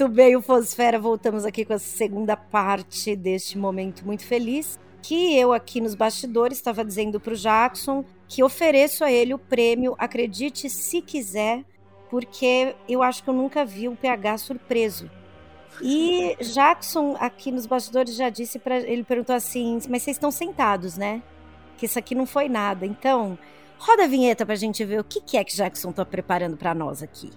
Muito bem, o Fosfera, voltamos aqui com a segunda parte deste momento muito feliz. Que eu aqui nos bastidores estava dizendo para o Jackson que ofereço a ele o prêmio, acredite se quiser, porque eu acho que eu nunca vi um PH surpreso. E Jackson aqui nos bastidores já disse para ele perguntou assim, mas vocês estão sentados, né? Que isso aqui não foi nada. Então, roda a vinheta para a gente ver o que, que é que Jackson está preparando para nós aqui.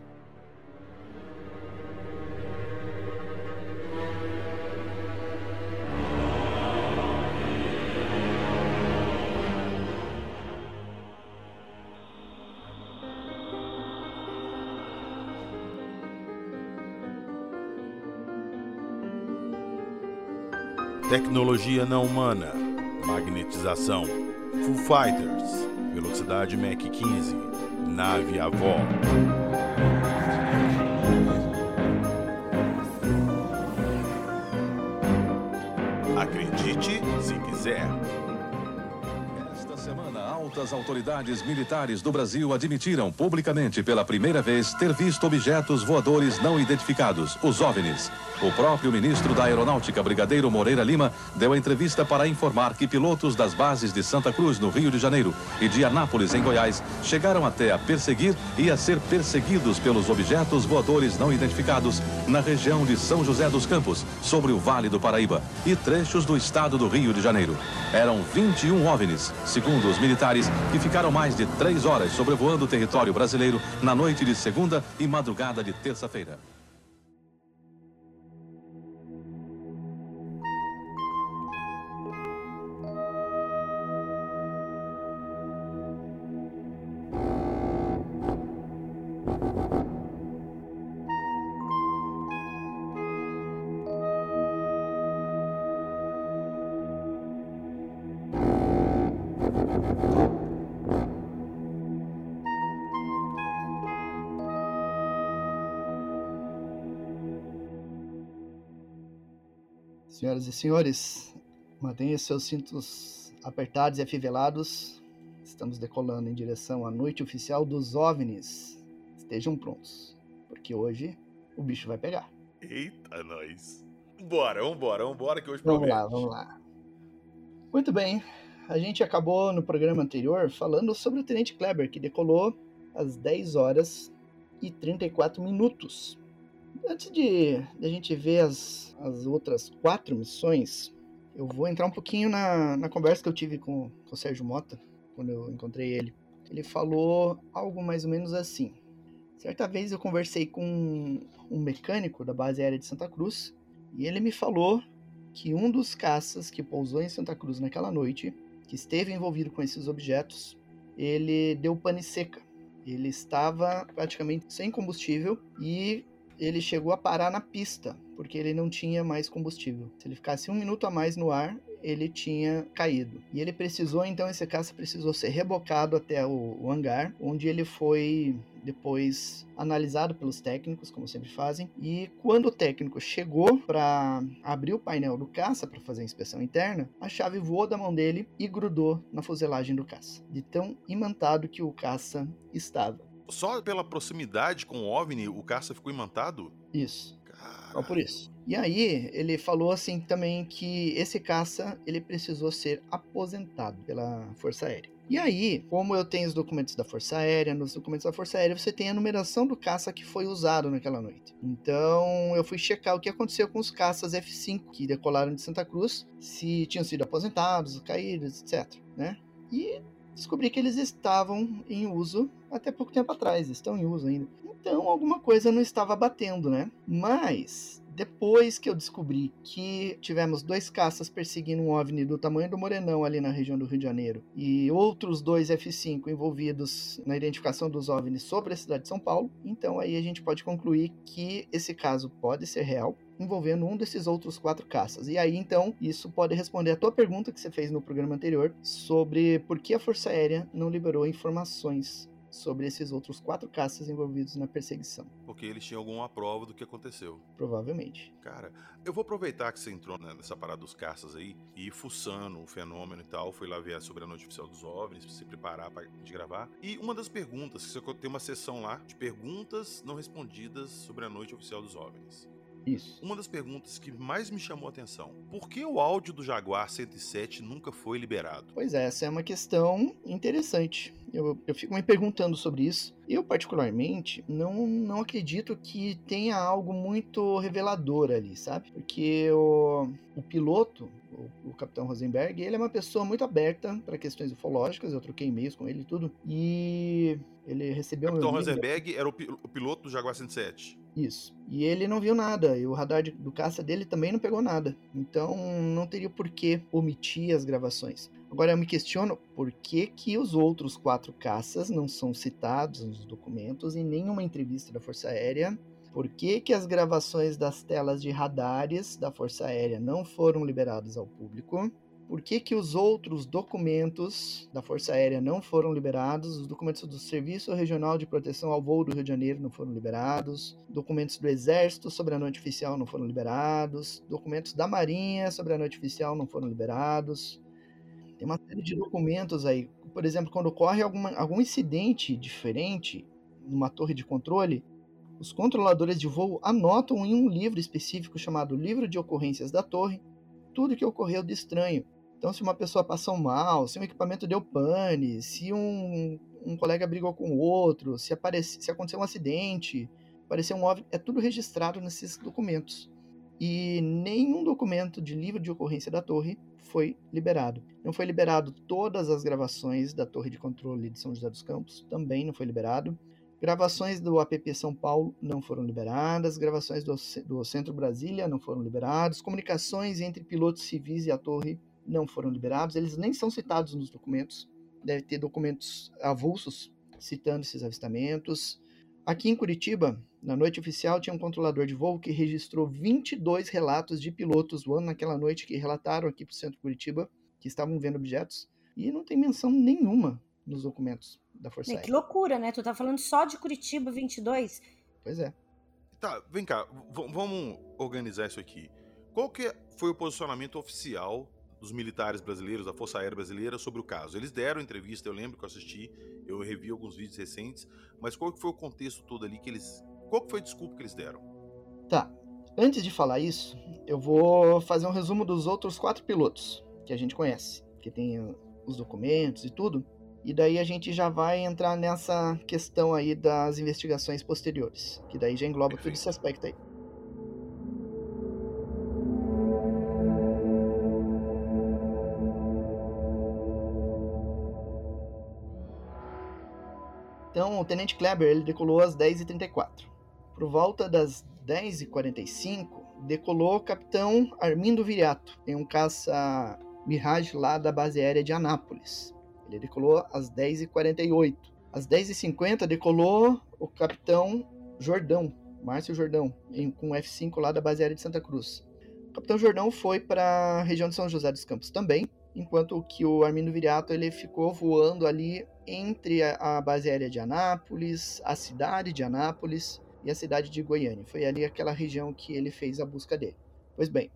Tecnologia não humana. Magnetização. Foo Fighters. Velocidade Mach 15. Nave avó. Acredite se quiser. Altas autoridades militares do Brasil admitiram publicamente pela primeira vez ter visto objetos voadores não identificados, os OVNIs. O próprio ministro da Aeronáutica, Brigadeiro Moreira Lima, deu entrevista para informar que pilotos das bases de Santa Cruz, no Rio de Janeiro, e de Anápolis, em Goiás, chegaram até a perseguir e a ser perseguidos pelos objetos voadores não identificados na região de São José dos Campos, sobre o Vale do Paraíba e trechos do estado do Rio de Janeiro. Eram 21 OVNIs, segundo os militares, que ficaram mais de três horas sobrevoando o território brasileiro na noite de segunda e madrugada de terça-feira. Senhoras e senhores, mantenha seus cintos apertados e afivelados. Estamos decolando em direção à noite oficial dos OVNIs. Estejam prontos, porque hoje o bicho vai pegar. Eita, nós. Bora, vambora, vambora que hoje Vamos promete. lá, vamos lá. Muito bem, a gente acabou no programa anterior falando sobre o Tenente Kleber, que decolou às 10 horas e 34 minutos. Antes de, de a gente ver as, as outras quatro missões, eu vou entrar um pouquinho na, na conversa que eu tive com, com o Sérgio Mota, quando eu encontrei ele. Ele falou algo mais ou menos assim. Certa vez eu conversei com um mecânico da base aérea de Santa Cruz e ele me falou que um dos caças que pousou em Santa Cruz naquela noite, que esteve envolvido com esses objetos, ele deu pane seca. Ele estava praticamente sem combustível e ele chegou a parar na pista, porque ele não tinha mais combustível. Se ele ficasse um minuto a mais no ar, ele tinha caído. E ele precisou, então, esse caça precisou ser rebocado até o, o hangar, onde ele foi depois analisado pelos técnicos, como sempre fazem. E quando o técnico chegou para abrir o painel do caça para fazer a inspeção interna, a chave voou da mão dele e grudou na fuselagem do caça, de tão imantado que o caça estava. Só pela proximidade com o OVNI, o caça ficou imantado? Isso. Cara, Só por isso. E aí, ele falou assim também que esse caça, ele precisou ser aposentado pela Força Aérea. E aí, como eu tenho os documentos da Força Aérea, nos documentos da Força Aérea você tem a numeração do caça que foi usado naquela noite. Então, eu fui checar o que aconteceu com os caças F5 que decolaram de Santa Cruz, se tinham sido aposentados, caídos, etc, né? E descobri que eles estavam em uso até pouco tempo atrás, estão em uso ainda. Então, alguma coisa não estava batendo, né? Mas depois que eu descobri que tivemos dois caças perseguindo um OVNI do tamanho do Morenão ali na região do Rio de Janeiro e outros dois F5 envolvidos na identificação dos OVNIs sobre a cidade de São Paulo, então aí a gente pode concluir que esse caso pode ser real, envolvendo um desses outros quatro caças. E aí, então, isso pode responder a tua pergunta que você fez no programa anterior sobre por que a Força Aérea não liberou informações sobre esses outros quatro caças envolvidos na perseguição. Porque eles tinham alguma prova do que aconteceu. Provavelmente. Cara, eu vou aproveitar que você entrou nessa parada dos caças aí e fuçando o fenômeno e tal. Fui lá ver sobre a noite oficial dos OVNIs, pra se preparar pra gente gravar. E uma das perguntas, que você tem uma sessão lá de perguntas não respondidas sobre a noite oficial dos OVNIs. Isso. Uma das perguntas que mais me chamou a atenção: por que o áudio do Jaguar 107 nunca foi liberado? Pois é, essa é uma questão interessante. Eu, eu fico me perguntando sobre isso. Eu, particularmente, não, não acredito que tenha algo muito revelador ali, sabe? Porque o, o piloto, o, o Capitão Rosenberg, ele é uma pessoa muito aberta para questões ufológicas. Eu troquei e-mails com ele e tudo. E ele recebeu Capitão meu e-mail- Rosenberg era o piloto do Jaguar 107. Isso. E ele não viu nada. E o radar de- do caça dele também não pegou nada. Então não teria por que omitir as gravações. Agora eu me questiono por que, que os outros quatro caças não são citados nos documentos em nenhuma entrevista da Força Aérea. Por que, que as gravações das telas de radares da Força Aérea não foram liberadas ao público? Por que, que os outros documentos da Força Aérea não foram liberados? Os documentos do Serviço Regional de Proteção ao Voo do Rio de Janeiro não foram liberados. Documentos do Exército sobre a noite oficial não foram liberados. Documentos da Marinha sobre a noite oficial não foram liberados. Tem uma série de documentos aí. Por exemplo, quando ocorre alguma, algum incidente diferente numa torre de controle, os controladores de voo anotam em um livro específico chamado Livro de Ocorrências da Torre tudo que ocorreu de estranho. Então, se uma pessoa passou mal, se um equipamento deu pane, se um, um colega brigou com o outro, se, aparece, se aconteceu um acidente, apareceu um OVNI, é tudo registrado nesses documentos. E nenhum documento de livro de ocorrência da torre foi liberado. Não foi liberado todas as gravações da torre de controle de São José dos Campos, também não foi liberado. Gravações do APP São Paulo não foram liberadas, gravações do, do Centro Brasília não foram liberadas, comunicações entre pilotos civis e a torre não foram liberados, eles nem são citados nos documentos. Deve ter documentos avulsos citando esses avistamentos. Aqui em Curitiba, na noite oficial, tinha um controlador de voo que registrou 22 relatos de pilotos voando naquela noite que relataram aqui para o centro de Curitiba que estavam vendo objetos e não tem menção nenhuma nos documentos da Força É, Aérea. que loucura, né? Tu tá falando só de Curitiba 22? Pois é. Tá, vem cá, vamos organizar isso aqui. Qual que foi o posicionamento oficial dos militares brasileiros, da Força Aérea Brasileira, sobre o caso? Eles deram entrevista, eu lembro que eu assisti, eu revi alguns vídeos recentes, mas qual que foi o contexto todo ali que eles. Qual que foi a desculpa que eles deram? Tá. Antes de falar isso, eu vou fazer um resumo dos outros quatro pilotos que a gente conhece, que tem os documentos e tudo. E daí a gente já vai entrar nessa questão aí das investigações posteriores, que daí já engloba todo Perfeito. esse aspecto aí. O Tenente Kleber ele decolou às 10h34. Por volta das 10h45, decolou o capitão Armindo Viriato, em um caça Mirage lá da base aérea de Anápolis. Ele decolou às 10h48. Às 10h50 decolou o capitão Jordão, Márcio Jordão, em, com o F5 lá da base aérea de Santa Cruz. O capitão Jordão foi para a região de São José dos Campos também, enquanto que o Armindo Viriato ele ficou voando ali entre a, base aérea de Anápolis, a cidade de Anápolis e a cidade de Goiânia. Foi ali aquela região que ele fez a busca dele. Pois bem,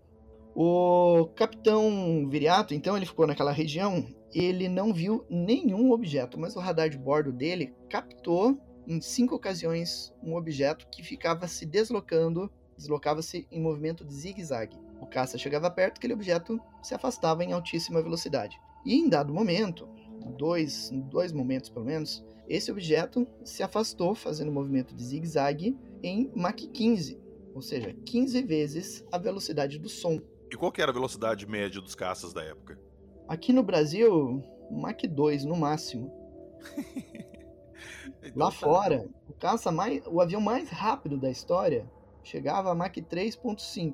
o capitão Viriato, então, ele ficou naquela região, ele não viu nenhum objeto, mas o radar de bordo dele captou em cinco ocasiões um objeto que ficava se deslocando, deslocava-se em movimento de zigue-zague. O caça chegava perto, aquele objeto se afastava em altíssima velocidade. E em dado momento, dois, em dois momentos pelo menos, esse objeto se afastou fazendo um movimento de zigue-zague em Mach 15, ou seja, 15 vezes a velocidade do som. E qual que era a velocidade média dos caças da época? Aqui no Brasil, Mach 2 no máximo. Então, Lá tá. fora, o caça mais, o avião mais rápido da história chegava a Mach 3.5.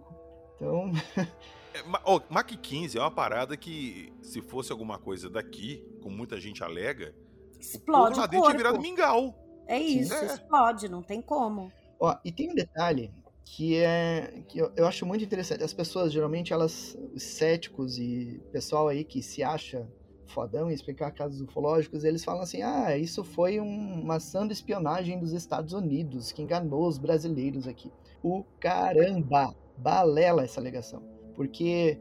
Então, É, Ma- ó, Mach 15 é uma parada que, se fosse alguma coisa daqui, como muita gente alega, o Explode povo lá o dentro tinha virado mingau. É isso, É. explode, não tem como. Ó, e tem um detalhe que é que eu, eu acho muito interessante. As pessoas geralmente elas os céticos e pessoal aí que se acha fodão em explicar casos ufológicos, eles falam assim: ah, isso foi um, uma de espionagem dos Estados Unidos que enganou os brasileiros aqui. O caramba! Balela essa alegação. Porque,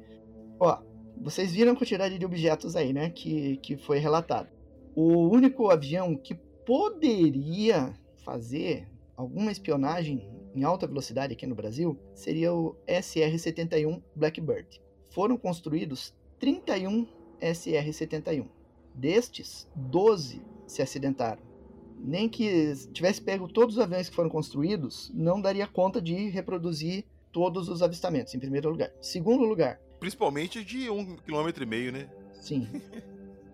ó, vocês viram a quantidade de objetos aí, né, que, que foi relatado. O único avião que poderia fazer alguma espionagem em alta velocidade aqui no Brasil seria o SR-71 Blackbird. Foram construídos 31 SR-71. Destes, 12 se acidentaram. Nem que tivesse pego todos os aviões que foram construídos, não daria conta de reproduzir todos os avistamentos, em primeiro lugar. Segundo lugar. Principalmente de um quilômetro e meio, né? Sim.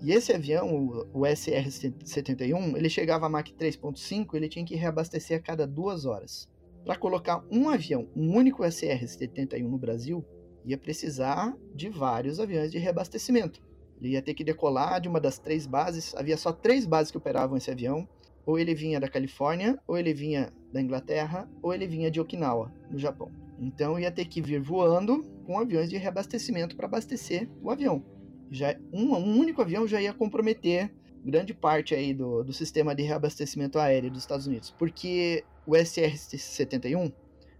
E esse avião, o SR-71, ele chegava a Mach 3.5, ele tinha que reabastecer a cada duas horas. Para colocar um avião, um único SR-71 no Brasil, ia precisar de vários aviões de reabastecimento. Ele ia ter que decolar de uma das três bases, havia só três bases que operavam esse avião. Ou ele vinha da Califórnia, ou ele vinha da Inglaterra, ou ele vinha de Okinawa, no Japão. Então ia ter que vir voando com aviões de reabastecimento para abastecer o avião. Já um, um, único avião já ia comprometer grande parte aí do, do sistema de reabastecimento aéreo dos Estados Unidos, porque o SR-71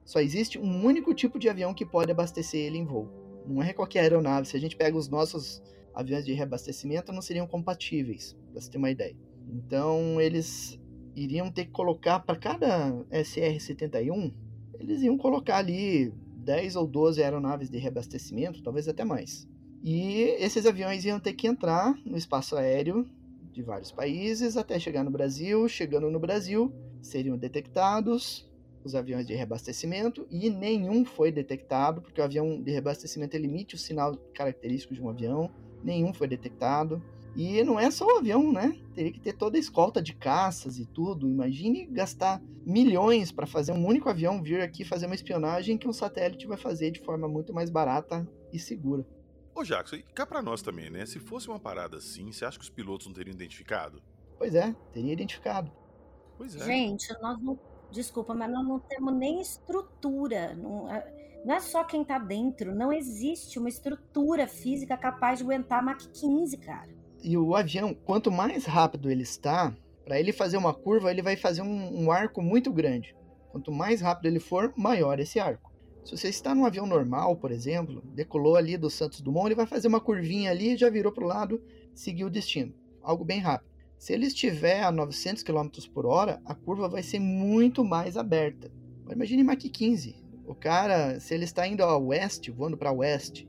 só existe um único tipo de avião que pode abastecer ele em voo. Não é qualquer aeronave. Se a gente pega os nossos aviões de reabastecimento, não seriam compatíveis, para você ter uma ideia. Então eles iriam ter que colocar para cada SR-71, eles iam colocar ali 10 ou 12 aeronaves de reabastecimento, talvez até mais. E esses aviões iam ter que entrar no espaço aéreo de vários países até chegar no Brasil. Chegando no Brasil, seriam detectados os aviões de reabastecimento e nenhum foi detectado, porque o avião de reabastecimento emite o sinal característico de um avião, nenhum foi detectado. E não é só o avião, né? Teria que ter toda a escolta de caças e tudo. Imagine gastar milhões para fazer um único avião vir aqui fazer uma espionagem que um satélite vai fazer de forma muito mais barata e segura. Ô Jackson, e cá pra nós também, né? Se fosse uma parada assim, você acha que os pilotos não teriam identificado? Pois é, teria identificado. Pois é. Gente, nós não. Desculpa, mas nós não temos nem estrutura. Não, é, não é só quem tá dentro. Não existe uma estrutura física capaz de aguentar Mach 15, cara. E o avião, quanto mais rápido ele está, para ele fazer uma curva, ele vai fazer um, um arco muito grande. Quanto mais rápido ele for, maior esse arco. Se você está num avião normal, por exemplo, decolou ali do Santos Dumont, ele vai fazer uma curvinha ali, já virou para o lado, seguiu o destino. Algo bem rápido. Se ele estiver a 900 km por hora, a curva vai ser muito mais aberta. Imagine Mach 15. O cara, se ele está indo a oeste, voando para oeste,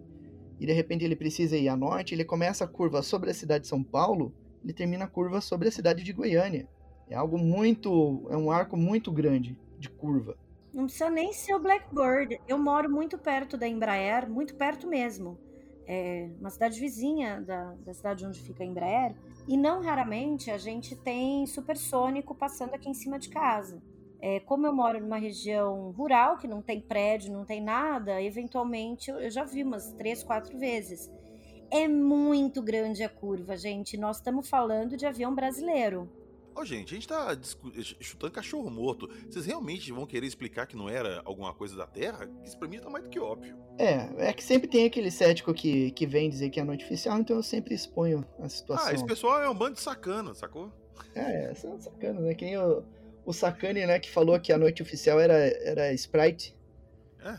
e de repente ele precisa ir a norte, ele começa a curva sobre a cidade de São Paulo, ele termina a curva sobre a cidade de Goiânia. É algo muito, é um arco muito grande de curva. Não precisa nem ser o Blackbird. Eu moro muito perto da Embraer, muito perto mesmo. É uma cidade vizinha da, da cidade onde fica a Embraer. E não raramente a gente tem supersônico passando aqui em cima de casa. É, como eu moro numa região rural, que não tem prédio, não tem nada, eventualmente eu já vi umas três, quatro vezes. É muito grande a curva, gente. Nós estamos falando de avião brasileiro. Ô, gente, a gente tá chutando cachorro morto. Vocês realmente vão querer explicar que não era alguma coisa da Terra? Isso pra mim tá mais do que óbvio. É, é que sempre tem aquele cético que, que vem dizer que é noite oficial, então eu sempre exponho a situação. Ah, esse pessoal é um bando de sacana, sacou? É, são sacanas, né? Quem o, o sacane, né, que falou que a noite oficial era, era Sprite. É.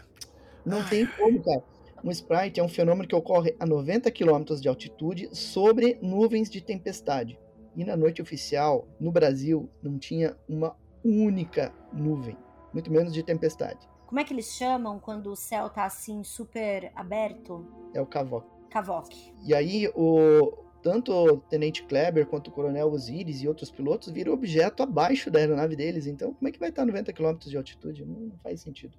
Não tem como, cara. Um Sprite é um fenômeno que ocorre a 90 km de altitude sobre nuvens de tempestade. E na noite oficial, no Brasil, não tinha uma única nuvem, muito menos de tempestade. Como é que eles chamam quando o céu tá assim super aberto? É o cavoque. Cavoque. E aí o tanto o Tenente Kleber quanto o Coronel Osiris e outros pilotos viram objeto abaixo da aeronave deles. Então, como é que vai estar a 90 km de altitude? Não, não faz sentido.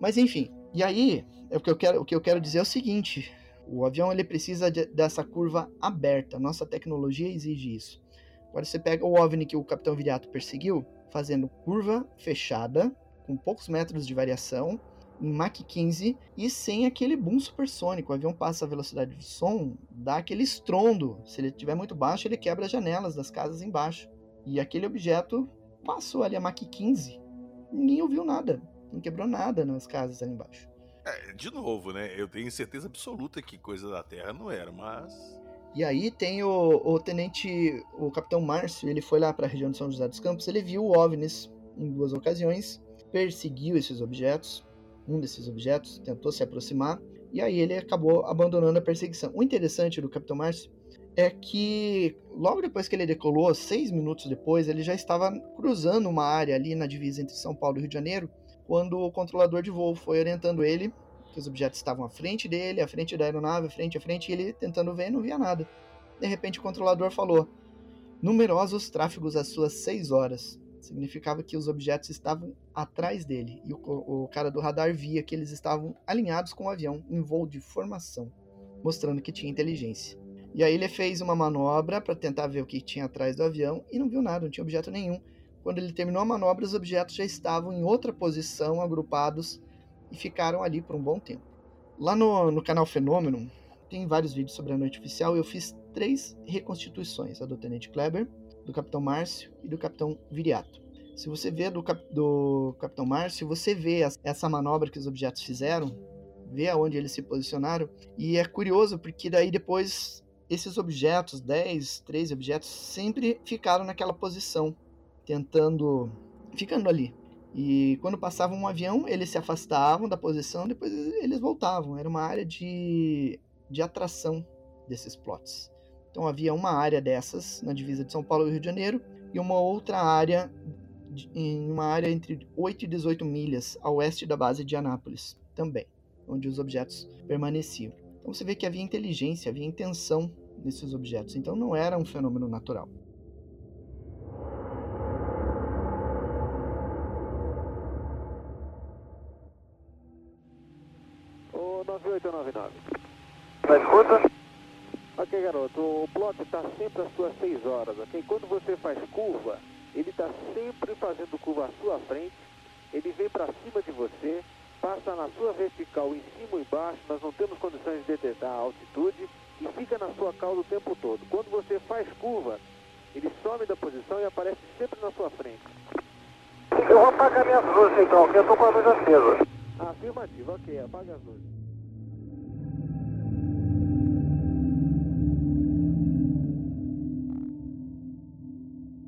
Mas enfim, e aí é o que eu quero, o que eu quero dizer é o seguinte: o avião ele precisa de, dessa curva aberta. Nossa tecnologia exige isso. Agora você pega o OVNI que o Capitão Viriato perseguiu, fazendo curva fechada, com poucos metros de variação, em Mach 15 e sem aquele boom supersônico. O avião passa a velocidade de som, dá aquele estrondo. Se ele estiver muito baixo, ele quebra as janelas das casas embaixo. E aquele objeto passou ali a Mach 15. Ninguém ouviu nada. Não quebrou nada nas casas ali embaixo. É, de novo, né? Eu tenho certeza absoluta que coisa da Terra não era, mas E aí tem o, o tenente, o capitão Márcio, ele foi lá para a região de São José dos Campos, ele viu OVNIs em duas ocasiões, perseguiu esses objetos, um desses objetos tentou se aproximar, e aí ele acabou abandonando a perseguição. O interessante do capitão Márcio é que logo depois que ele decolou, seis minutos depois, ele já estava cruzando uma área ali na divisa entre São Paulo e Rio de Janeiro, quando o controlador de voo foi orientando ele que os objetos estavam à frente dele, à frente da aeronave, à frente, à frente, e ele tentando ver não via nada. De repente o controlador falou: numerosos tráfegos às suas seis horas. Significava que os objetos estavam atrás dele e o, o cara do radar via que eles estavam alinhados com o avião em voo de formação, mostrando que tinha inteligência. E aí ele fez uma manobra para tentar ver o que tinha atrás do avião e não viu nada, não tinha objeto nenhum. Quando ele terminou a manobra, os objetos já estavam em outra posição, agrupados e ficaram ali por um bom tempo. Lá no, no canal Fenômeno, tem vários vídeos sobre a noite oficial. Eu fiz três reconstituições: a do Tenente Kleber, do Capitão Márcio e do Capitão Viriato. Se você vê do, cap, do Capitão Márcio, você vê essa manobra que os objetos fizeram, vê aonde eles se posicionaram, e é curioso porque daí depois esses objetos, 10, 13 objetos, sempre ficaram naquela posição, tentando. ficando ali. E quando passava um avião, eles se afastavam da posição, depois eles voltavam. Era uma área de, de atração desses plots. Então havia uma área dessas na divisa de São Paulo e Rio de Janeiro e uma outra área em uma área entre 8 e 18 milhas a oeste da base de Anápolis, também, onde os objetos permaneciam. Então você vê que havia inteligência, havia intenção nesses objetos. Então não era um fenômeno natural. O plot está sempre às suas 6 horas, ok? Quando você faz curva, ele está sempre fazendo curva à sua frente, ele vem para cima de você, passa na sua vertical em cima e embaixo, nós não temos condições de detectar a altitude e fica na sua cauda o tempo todo. Quando você faz curva, ele some da posição e aparece sempre na sua frente. Eu vou apagar minhas luzes então, porque eu estou com a luz acesa. Afirmativo, ok, apaga as luzes.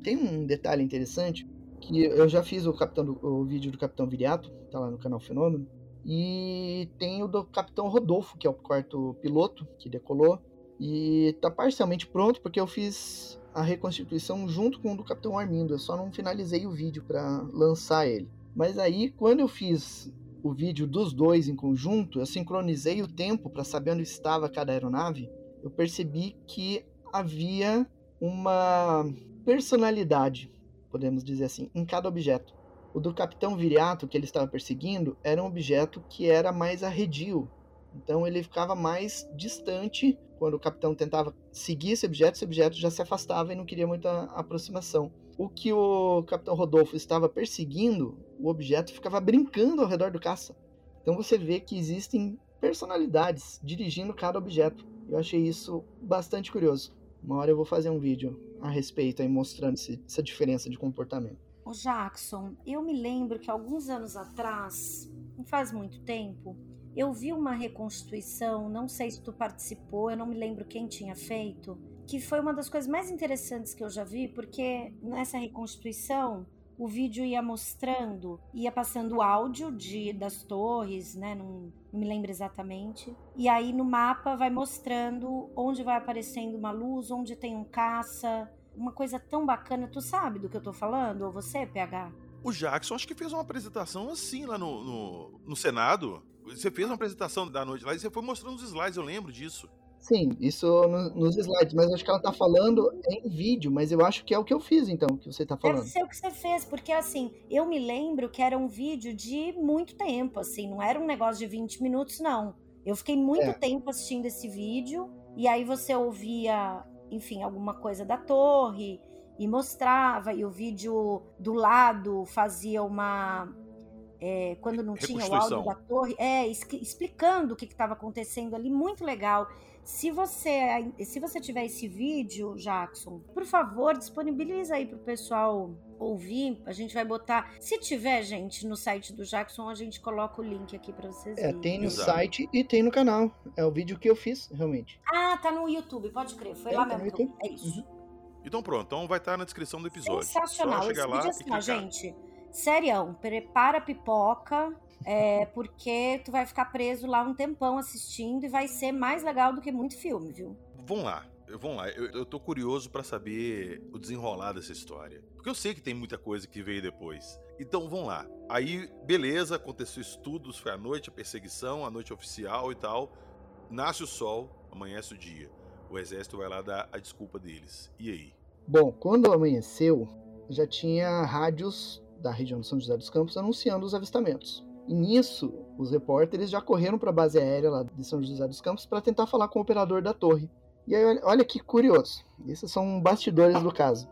Tem um detalhe interessante que eu já fiz o, capitão do, o vídeo do Capitão Viriato, tá lá no canal Fenômeno, e tem o do Capitão Rodolfo, que é o quarto piloto que decolou, e tá parcialmente pronto porque eu fiz a reconstituição junto com o do Capitão Armindo, eu só não finalizei o vídeo para lançar ele. Mas aí, quando eu fiz o vídeo dos dois em conjunto, eu sincronizei o tempo para saber onde estava cada aeronave, eu percebi que havia uma personalidade, podemos dizer assim, em cada objeto. O do Capitão Viriato, que ele estava perseguindo, era um objeto que era mais arredio. Então ele ficava mais distante. Quando o capitão tentava seguir esse objeto, esse objeto já se afastava e não queria muita aproximação. O que o Capitão Rodolfo estava perseguindo, o objeto ficava brincando ao redor do caça. Então você vê que existem personalidades dirigindo cada objeto. Eu achei isso bastante curioso. Uma hora eu vou fazer um vídeo a respeito aí mostrando esse, essa diferença de comportamento. O Jackson, eu me lembro que alguns anos atrás, não faz muito tempo, eu vi uma reconstituição, não sei se tu participou, eu não me lembro quem tinha feito, que foi uma das coisas mais interessantes que eu já vi, porque nessa reconstituição o vídeo ia mostrando, ia passando áudio de das torres, né? Não, não, me lembro exatamente. E aí no mapa vai mostrando onde vai aparecendo uma luz, onde tem um caça, uma coisa tão bacana. Tu sabe do que eu tô falando? Ou você, PH? O Jackson acho que fez uma apresentação assim lá no, no, no Senado. Você fez uma apresentação da noite lá e você foi mostrando os slides, eu lembro disso. Sim, isso no, nos slides, mas acho que ela tá falando em vídeo, mas eu acho que é o que eu fiz, então, que você tá falando. Deve ser o que você fez, porque assim, eu me lembro que era um vídeo de muito tempo, assim, não era um negócio de 20 minutos, não. Eu fiquei muito é. tempo assistindo esse vídeo, e aí você ouvia, enfim, alguma coisa da torre, e mostrava, e o vídeo do lado fazia uma é, quando não tinha o áudio da torre, é, explicando o que estava acontecendo ali, muito legal. Se você, se você tiver esse vídeo, Jackson, por favor, disponibiliza aí para o pessoal ouvir. A gente vai botar. Se tiver, gente, no site do Jackson, a gente coloca o link aqui para vocês. É, tem no Exato. site e tem no canal. É o vídeo que eu fiz, realmente. Ah, tá no YouTube, pode crer. Foi é, lá tá mesmo. É isso. Uhum. Então pronto, então vai estar na descrição do episódio. Sensacional. Só chegar Esse lá assim, gente. Serião, prepara a pipoca, é, porque tu vai ficar preso lá um tempão assistindo e vai ser mais legal do que muito filme, viu? Vamos lá. Vamos lá, eu, eu tô curioso para saber o desenrolar dessa história. Porque eu sei que tem muita coisa que veio depois. Então vamos lá. Aí, beleza, aconteceu estudos, foi a noite, a perseguição, a noite oficial e tal. Nasce o sol, amanhece o dia. O exército vai lá dar a desculpa deles. E aí? Bom, quando amanheceu, já tinha rádios da região de São José dos Campos anunciando os avistamentos. E nisso, os repórteres já correram para a base aérea lá de São José dos Campos para tentar falar com o operador da torre. E aí, olha que curioso. Esses são bastidores do caso.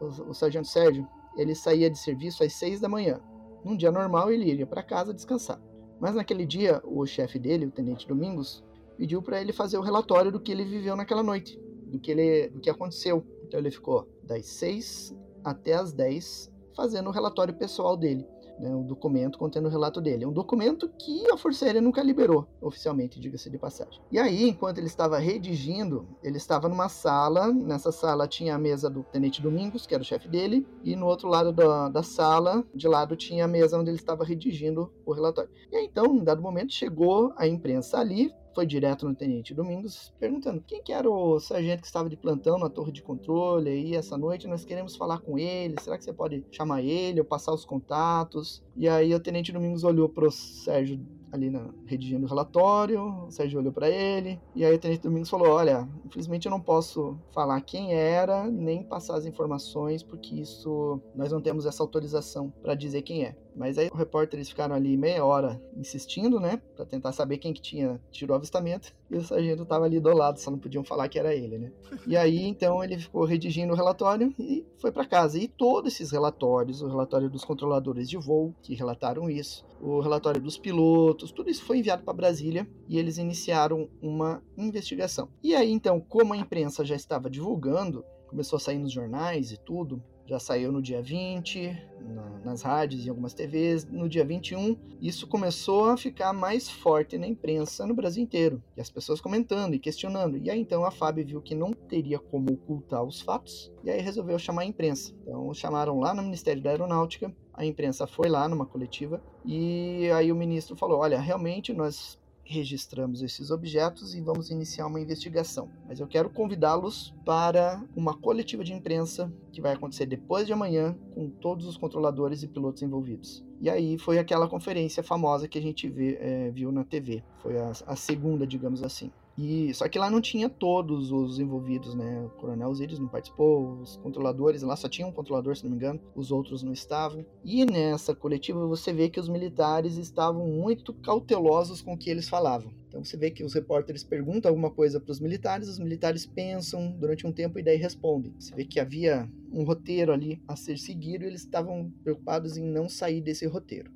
O, o sargento Sérgio, ele saía de serviço às seis da manhã. Num dia normal, ele iria para casa descansar. Mas naquele dia, o chefe dele, o tenente Domingos, pediu para ele fazer o relatório do que ele viveu naquela noite, do que, ele, do que aconteceu. Então ele ficou das seis até as dez fazendo o relatório pessoal dele né, um documento contendo o relato dele. É um documento que a Força Aérea nunca liberou oficialmente, diga-se de passagem. E aí, enquanto ele estava redigindo, ele estava numa sala. Nessa sala tinha a mesa do Tenente Domingos, que era o chefe dele, e no outro lado da, da sala, de lado, tinha a mesa onde ele estava redigindo o relatório. E aí, então, em dado momento, chegou a imprensa ali, foi direto no Tenente Domingos, perguntando quem que era o sargento que estava de plantão na torre de controle aí essa noite, nós queremos falar com ele, será que você pode chamar ele ou passar os contatos? E aí o Tenente Domingos olhou pro Sérgio ali na, redigindo o relatório, o Sérgio olhou para ele, e aí o Tenente Domingos falou, olha, infelizmente eu não posso falar quem era, nem passar as informações, porque isso, nós não temos essa autorização para dizer quem é. Mas aí o repórter eles ficaram ali meia hora insistindo, né, para tentar saber quem que tinha tirou o avistamento, e o sargento tava ali do lado, só não podiam falar que era ele, né? E aí então ele ficou redigindo o relatório e foi para casa. E todos esses relatórios, o relatório dos controladores de voo que relataram isso, o relatório dos pilotos, tudo isso foi enviado para Brasília e eles iniciaram uma investigação. E aí então, como a imprensa já estava divulgando, começou a sair nos jornais e tudo, já saiu no dia 20, na, nas rádios e algumas TVs. No dia 21, isso começou a ficar mais forte na imprensa no Brasil inteiro. E as pessoas comentando e questionando. E aí então a FAB viu que não teria como ocultar os fatos. E aí resolveu chamar a imprensa. Então chamaram lá no Ministério da Aeronáutica. A imprensa foi lá numa coletiva. E aí o ministro falou: Olha, realmente nós registramos esses objetos e vamos iniciar uma investigação. Mas eu quero convidá-los para uma coletiva de imprensa que vai acontecer depois de amanhã com todos os controladores e pilotos envolvidos. E aí foi aquela conferência famosa que a gente vê, é, viu na TV. Foi a, a segunda, digamos assim. E só que lá não tinha todos os envolvidos, né? O Coronel Osiris não participou, os controladores lá só tinha um controlador, se não me engano, os outros não estavam. E nessa coletiva você vê que os militares estavam muito cautelosos com o que eles falavam. Então você vê que os repórteres perguntam alguma coisa para os militares, os militares pensam durante um tempo e daí respondem. Você vê que havia um roteiro ali a ser seguido e eles estavam preocupados em não sair desse roteiro.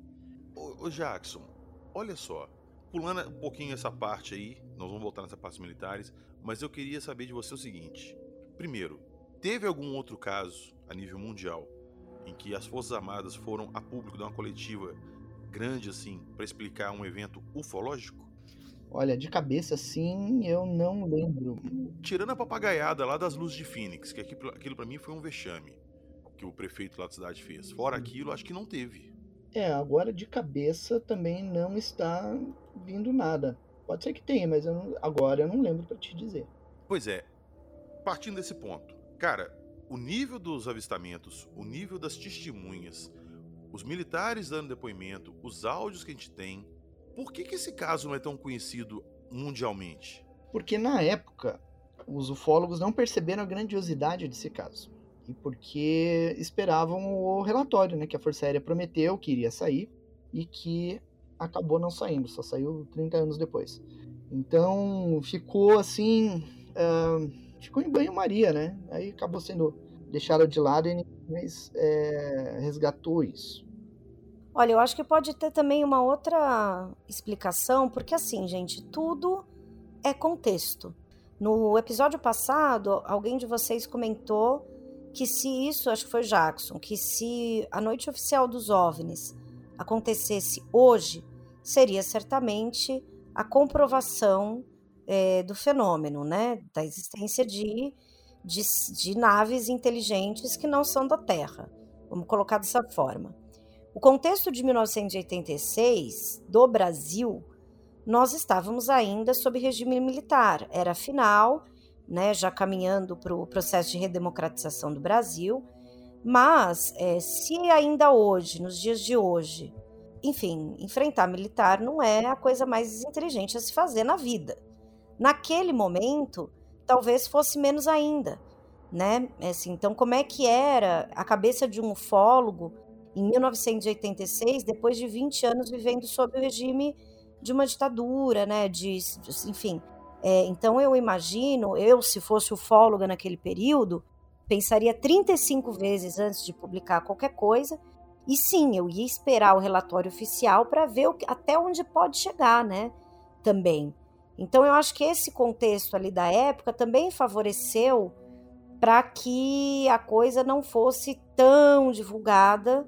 Ô, Jackson, olha só, pulando um pouquinho essa parte aí, nós vamos voltar nessa parte militares, mas eu queria saber de você o seguinte. Primeiro, teve algum outro caso a nível mundial em que as Forças Armadas foram a público de uma coletiva grande assim para explicar um evento ufológico? Olha, de cabeça assim, eu não lembro. Tirando a papagaiada lá das luzes de Phoenix, que aquilo, aquilo para mim foi um vexame que o prefeito lá da cidade fez. Fora aquilo, acho que não teve. É, agora de cabeça também não está vindo nada. Pode ser que tenha, mas eu não, agora eu não lembro para te dizer. Pois é. Partindo desse ponto, cara, o nível dos avistamentos, o nível das testemunhas, os militares dando depoimento, os áudios que a gente tem, por que, que esse caso não é tão conhecido mundialmente? Porque na época os ufólogos não perceberam a grandiosidade desse caso e porque esperavam o relatório, né, que a Força Aérea prometeu que iria sair e que acabou não saindo, só saiu 30 anos depois. Então ficou assim, uh, ficou em banho-maria, né? Aí acabou sendo deixado de lado e ninguém é, resgatou isso. Olha, eu acho que pode ter também uma outra explicação, porque assim, gente, tudo é contexto. No episódio passado, alguém de vocês comentou que se isso, acho que foi Jackson, que se a noite oficial dos OVNIs acontecesse hoje, seria certamente a comprovação é, do fenômeno, né? Da existência de, de, de naves inteligentes que não são da Terra. Vamos colocar dessa forma. O contexto de 1986 do Brasil, nós estávamos ainda sob regime militar. Era final, né, já caminhando para o processo de redemocratização do Brasil. Mas é, se ainda hoje, nos dias de hoje, enfim, enfrentar militar não é a coisa mais inteligente a se fazer na vida. Naquele momento, talvez fosse menos ainda, né? Assim, então, como é que era a cabeça de um ufólogo em 1986, depois de 20 anos vivendo sob o regime de uma ditadura, né? De, enfim. É, então eu imagino, eu, se fosse ufóloga naquele período, pensaria 35 vezes antes de publicar qualquer coisa. E sim, eu ia esperar o relatório oficial para ver o, até onde pode chegar, né? Também. Então eu acho que esse contexto ali da época também favoreceu para que a coisa não fosse tão divulgada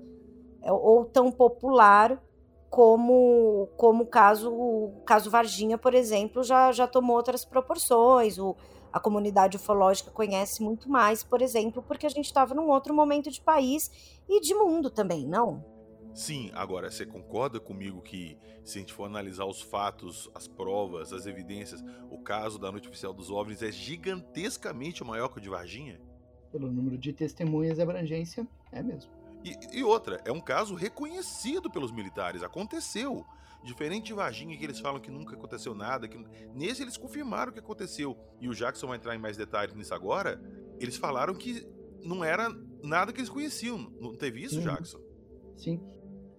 é, ou tão popular como como o caso o caso Varginha, por exemplo, já, já tomou outras proporções. O, a comunidade ufológica conhece muito mais, por exemplo, porque a gente estava num outro momento de país e de mundo também, não? Sim, agora você concorda comigo que se a gente for analisar os fatos, as provas, as evidências, o caso da noite oficial dos OVNIs é gigantescamente maior que o de Varginha? Pelo número de testemunhas e abrangência, é mesmo. E, e, outra, é um caso reconhecido pelos militares, aconteceu. Diferente de Varginha, que eles falam que nunca aconteceu nada, que nesse eles confirmaram que aconteceu. E o Jackson vai entrar em mais detalhes nisso agora. Eles falaram que não era nada que eles conheciam. Não teve isso, Jackson? Sim.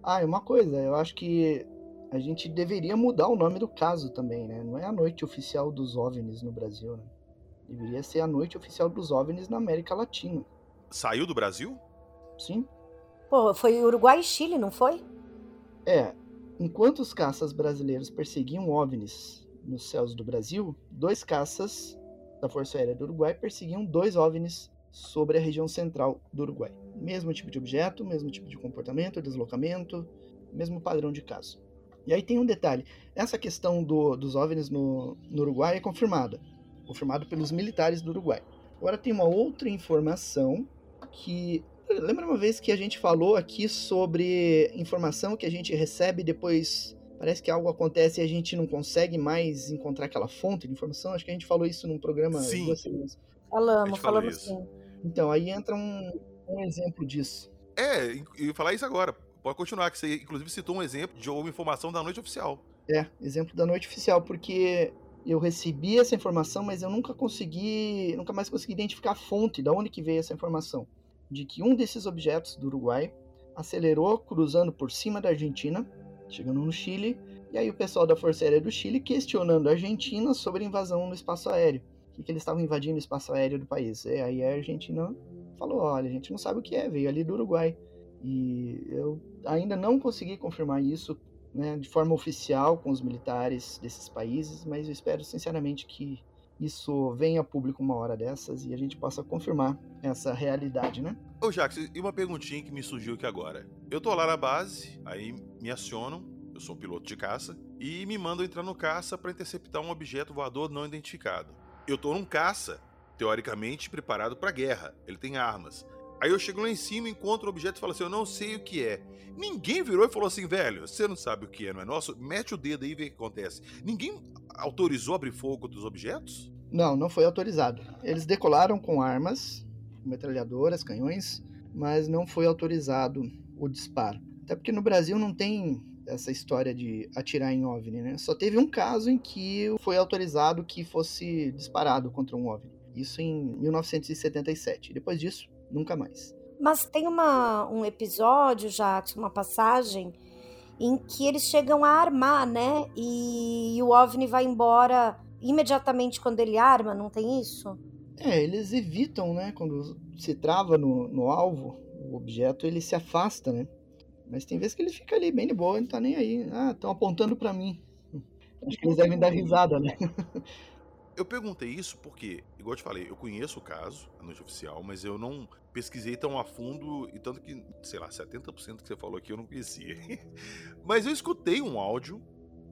Ah, é uma coisa, eu acho que a gente deveria mudar o nome do caso também, né? Não é a noite oficial dos OVNIs no Brasil, né? Deveria ser a noite oficial dos OVNIs na América Latina. Saiu do Brasil? Sim. Pô, foi Uruguai e Chile, não foi? É. Enquanto os caças brasileiros perseguiam OVNIs nos céus do Brasil, dois caças da Força Aérea do Uruguai perseguiam dois OVNIs sobre a região central do Uruguai. Mesmo tipo de objeto, mesmo tipo de comportamento, deslocamento, mesmo padrão de caso. E aí tem um detalhe: essa questão do, dos OVNIs no, no Uruguai é confirmada, confirmado pelos militares do Uruguai. Agora tem uma outra informação que Lembra uma vez que a gente falou aqui sobre informação que a gente recebe depois parece que algo acontece e a gente não consegue mais encontrar aquela fonte de informação? Acho que a gente falou isso num programa sim. duas semanas. Falamos, falamos sim. Então, aí entra um, um exemplo disso. É, eu ia falar isso agora. Pode continuar, que você inclusive citou um exemplo de uma informação da noite oficial. É, exemplo da noite oficial, porque eu recebi essa informação, mas eu nunca consegui, nunca mais consegui identificar a fonte, da onde que veio essa informação de que um desses objetos do Uruguai acelerou cruzando por cima da Argentina, chegando no Chile, e aí o pessoal da Força Aérea do Chile questionando a Argentina sobre a invasão no espaço aéreo, que, que eles estavam invadindo o espaço aéreo do país. E aí a Argentina falou, olha, a gente não sabe o que é, veio ali do Uruguai. E eu ainda não consegui confirmar isso né, de forma oficial com os militares desses países, mas eu espero sinceramente que isso venha a público uma hora dessas e a gente possa confirmar essa realidade, né? Ô, Jacques, e uma perguntinha que me surgiu aqui agora. Eu tô lá na base, aí me acionam, eu sou um piloto de caça, e me mandam entrar no caça para interceptar um objeto voador não identificado. Eu tô num caça, teoricamente preparado para guerra, ele tem armas. Aí eu chego lá em cima, encontro o objeto e falo assim: Eu não sei o que é. Ninguém virou e falou assim, velho, você não sabe o que é, não é nosso? Mete o dedo aí e vê o que acontece. Ninguém autorizou abrir fogo dos objetos? Não, não foi autorizado. Eles decolaram com armas, metralhadoras, canhões, mas não foi autorizado o disparo. Até porque no Brasil não tem essa história de atirar em OVNI, né? Só teve um caso em que foi autorizado que fosse disparado contra um OVNI. Isso em 1977. Depois disso, nunca mais. Mas tem uma, um episódio, já, uma passagem, em que eles chegam a armar, né? E, e o OVNI vai embora imediatamente quando ele arma, não tem isso? É, eles evitam, né? Quando se trava no, no alvo, o objeto ele se afasta, né? Mas tem vezes que ele fica ali bem de boa, não tá nem aí. Ah, estão apontando para mim. Acho que eles devem dar risada, né? Eu perguntei isso porque, igual eu te falei, eu conheço o caso, a noite oficial, mas eu não pesquisei tão a fundo, e tanto que, sei lá, 70% que você falou aqui eu não conhecia. mas eu escutei um áudio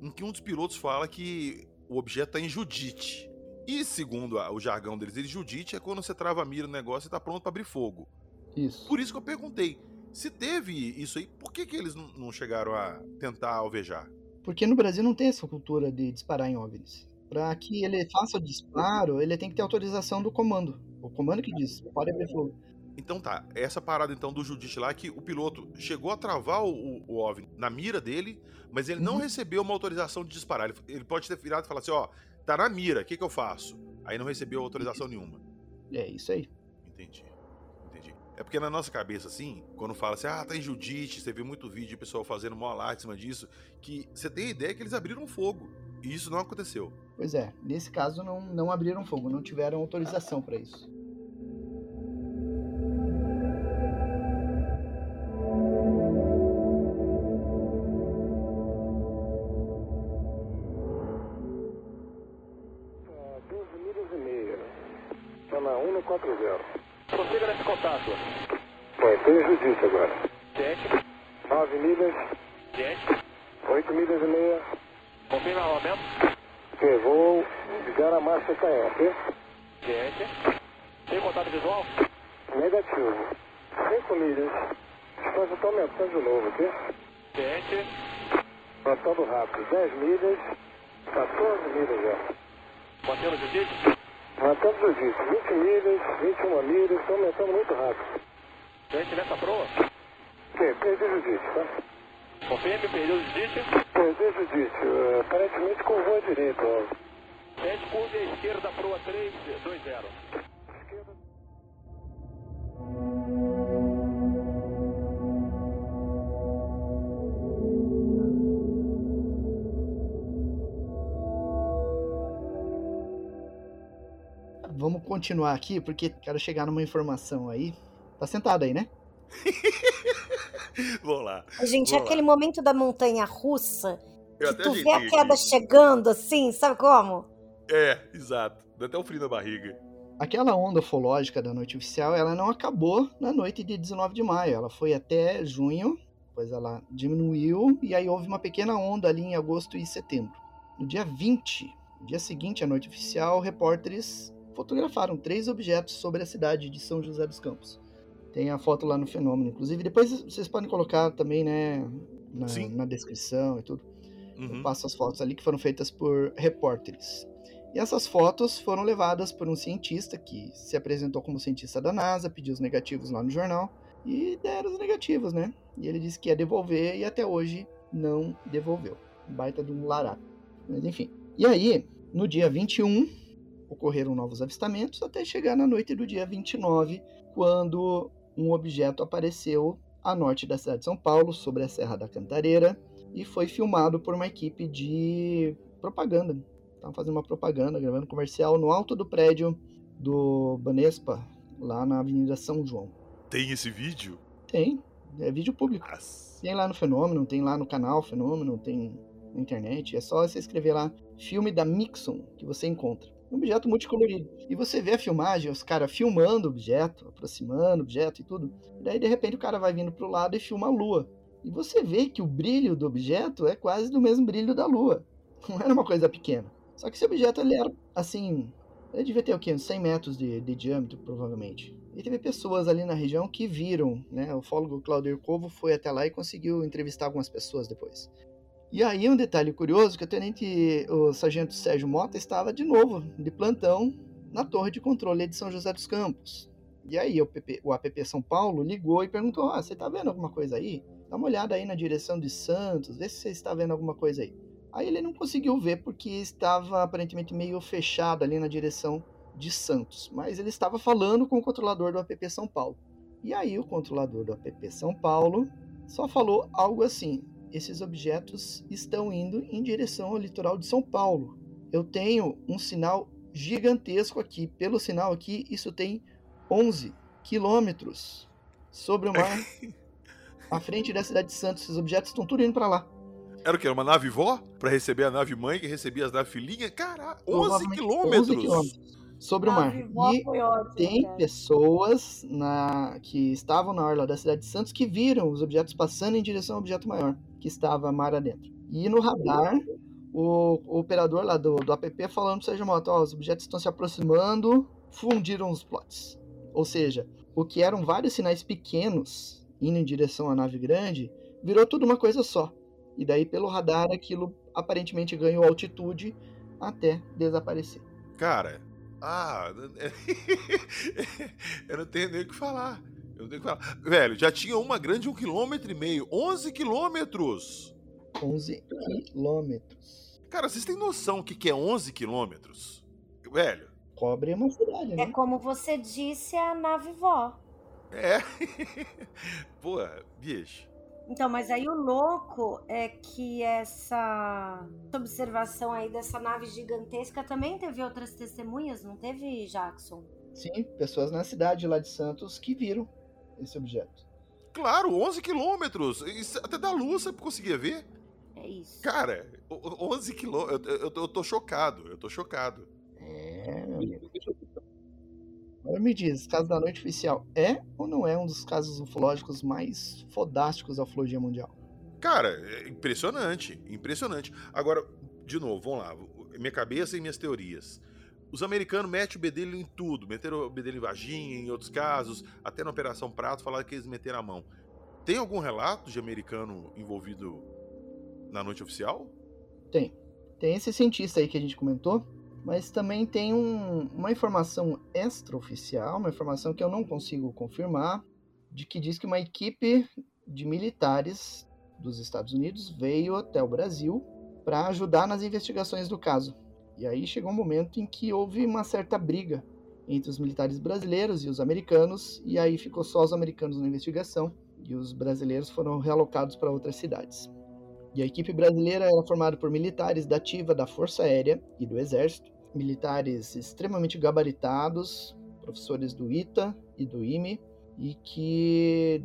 em que um dos pilotos fala que o objeto está em Judite. E segundo o jargão deles, ele Judite é quando você trava a mira no negócio e tá pronto para abrir fogo. Isso. Por isso que eu perguntei, se teve isso aí, por que, que eles não chegaram a tentar alvejar? Porque no Brasil não tem essa cultura de disparar em OVNIs. Para que ele faça o disparo, ele tem que ter autorização do comando. O comando que diz, pode abrir fogo. Então tá, essa parada então do Judite lá que o piloto chegou a travar o, o OVNI na mira dele, mas ele não Uhum. recebeu uma autorização de disparar. Ele, ele pode ter virado e falar assim, ó, tá na mira, o que que eu faço? Aí não recebeu autorização nenhuma. É isso aí. Entendi. Entendi. É porque na nossa cabeça, assim, quando fala assim, ah, tá em Judite, você vê muito vídeo de pessoal fazendo mó alarde em cima disso, que você tem a ideia que eles abriram fogo. E isso não aconteceu. Pois é, nesse caso não, não abriram fogo, não tiveram autorização para isso. Mantendo o Judite. 20 milhas, 21 milhas, estão aumentando muito rápido. Gente, nessa proa? Ok, perdi o Judite, tá? Confirme, perdeu o Judite? Perdi o Judite, eh, aparentemente com voo direito, ó. Gente, curva esquerda, proa 3, continuar aqui, porque quero chegar numa informação aí. Tá sentado aí, né? Vamos lá. Gente, Vamos aquele momento da montanha russa, Eu que até tu vê a queda chegando assim, sabe como? É, exato. Dá até um frio na barriga. Aquela onda ufológica da noite oficial, ela não acabou na noite de 19 de maio. Ela foi até junho, depois ela diminuiu e aí houve uma pequena onda ali em agosto e setembro. No dia 20, no dia seguinte à noite oficial, repórteres fotografaram três objetos sobre a cidade de São José dos Campos. Tem a foto lá no fenômeno, inclusive. Depois vocês podem colocar também, né, na, na descrição e tudo. Eu Uhum. passo as fotos ali que foram feitas por repórteres. E essas fotos foram levadas por um cientista que se apresentou como cientista da NASA, pediu os negativos lá no jornal e deram os negativos, né? E ele disse que ia devolver e até hoje não devolveu. Baita de um larato. Mas enfim. E aí, no dia 21, ocorreram novos avistamentos até chegar na noite do dia 29, quando um objeto apareceu a norte da cidade de São Paulo, sobre a Serra da Cantareira, e foi filmado por uma equipe de propaganda. Estavam fazendo uma propaganda, gravando comercial no alto do prédio do Banespa, lá na Avenida São João. Tem esse vídeo? Tem, é vídeo público. Nossa. Tem lá no Fenômeno, tem lá no canal Fenômeno, tem na internet. É só você escrever lá filme da Mixon que você encontra. Um objeto multicolorido. E você vê a filmagem, os caras filmando o objeto, aproximando o objeto e tudo. E daí, de repente, o cara vai vindo pro lado e filma a lua. E você vê que o brilho do objeto é quase do mesmo brilho da lua. Não era uma coisa pequena. Só que esse objeto ele era, assim, ele devia ter o quê? Uns 100 metros de, de diâmetro, provavelmente. E teve pessoas ali na região que viram, né? O ufólogo Claudio Covo foi até lá e conseguiu entrevistar algumas pessoas depois. E aí um detalhe curioso que o tenente, o sargento Sérgio Mota estava de novo de plantão na torre de controle de São José dos Campos. E aí o, PP, o APP São Paulo ligou e perguntou: "Ah, você está vendo alguma coisa aí? Dá uma olhada aí na direção de Santos, vê se você está vendo alguma coisa aí". Aí ele não conseguiu ver porque estava aparentemente meio fechado ali na direção de Santos, mas ele estava falando com o controlador do APP São Paulo. E aí o controlador do APP São Paulo só falou algo assim: esses objetos estão indo em direção ao litoral de São Paulo. Eu tenho um sinal gigantesco aqui. Pelo sinal aqui, isso tem 11 quilômetros sobre o mar. à frente da cidade de Santos. Esses objetos estão tudo indo para lá. Era o quê? Uma nave vó? Pra receber a nave mãe que recebia as naves filhinhas? Caralho, 11 quilômetros! 11 quilômetros sobre o mar. E tem cara. pessoas na, que estavam na orla da cidade de Santos que viram os objetos passando em direção ao objeto maior, que estava mar adentro. E no radar, o, o operador lá do, do app falando pro Sérgio Mota, ó, os objetos estão se aproximando, fundiram os plots. Ou seja, o que eram vários sinais pequenos indo em direção à nave grande, virou tudo uma coisa só. E daí, pelo radar, aquilo aparentemente ganhou altitude até desaparecer. Cara, ah, eu não tenho nem o que falar. Eu tenho que falar. Velho, já tinha uma grande um quilômetro e meio. 11 quilômetros! 11 quilômetros. Cara, vocês têm noção o que é 11 quilômetros? Velho. Cobre uma cidade, né? É como você disse, a nave vó. É. Pô, bicho. Então, mas aí o louco é que essa observação aí dessa nave gigantesca também teve outras testemunhas, não teve, Jackson? Sim, pessoas na cidade lá de Santos que viram esse objeto. Claro, 11 quilômetros. Até da lua você conseguia ver. É isso. Cara, 11 quilômetros. Eu, eu, eu, tô chocado, eu tô chocado. É, meu amigo. Agora me diz, caso da noite oficial é ou não é um dos casos ufológicos mais fodásticos da ufologia mundial? Cara, é impressionante, impressionante. Agora, de novo, vamos lá, minha cabeça e minhas teorias. Os americanos metem o bedelho em tudo, meteram o bedelho em Varginha, em outros casos, até na Operação Prato falaram que eles meteram a mão. Tem algum relato de americano envolvido na noite oficial? Tem. Tem esse cientista aí que a gente comentou, mas também tem um, uma informação extraoficial, uma informação que eu não consigo confirmar, de que diz que uma equipe de militares dos Estados Unidos veio até o Brasil para ajudar nas investigações do caso. E aí chegou um momento em que houve uma certa briga entre os militares brasileiros e os americanos, e aí ficou só os americanos na investigação e os brasileiros foram realocados para outras cidades. E a equipe brasileira era formada por militares da ativa da Força Aérea e do Exército, militares extremamente gabaritados, professores do ITA e do IME, e que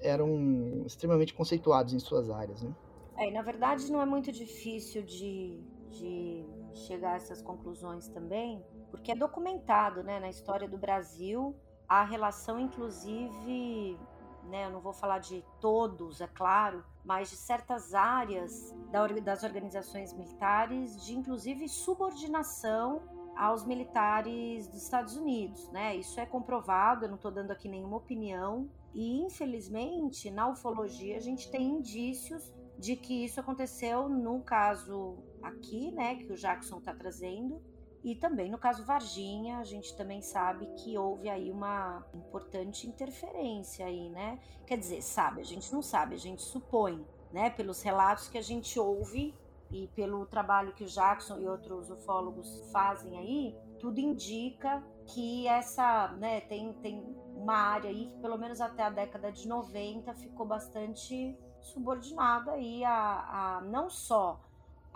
eram extremamente conceituados em suas áreas. Né? É, e na verdade não é muito difícil de, de chegar a essas conclusões também, porque é documentado né, na história do Brasil a relação, inclusive, né, eu não vou falar de todos, é claro, mas de certas áreas das organizações militares, de inclusive subordinação aos militares dos Estados Unidos, né? Isso é comprovado, eu não estou dando aqui nenhuma opinião. E infelizmente, na ufologia, a gente tem indícios de que isso aconteceu no caso aqui, né, que o Jackson está trazendo, e também no caso Varginha, a gente também sabe que houve aí uma importante interferência aí, né? Quer dizer, sabe, a gente não sabe, a gente supõe, né, pelos relatos que a gente ouve e pelo trabalho que o Jackson e outros ufólogos fazem aí, tudo indica que essa, né, tem, tem uma área aí que pelo menos até a década de 90 ficou bastante subordinada aí a, a não só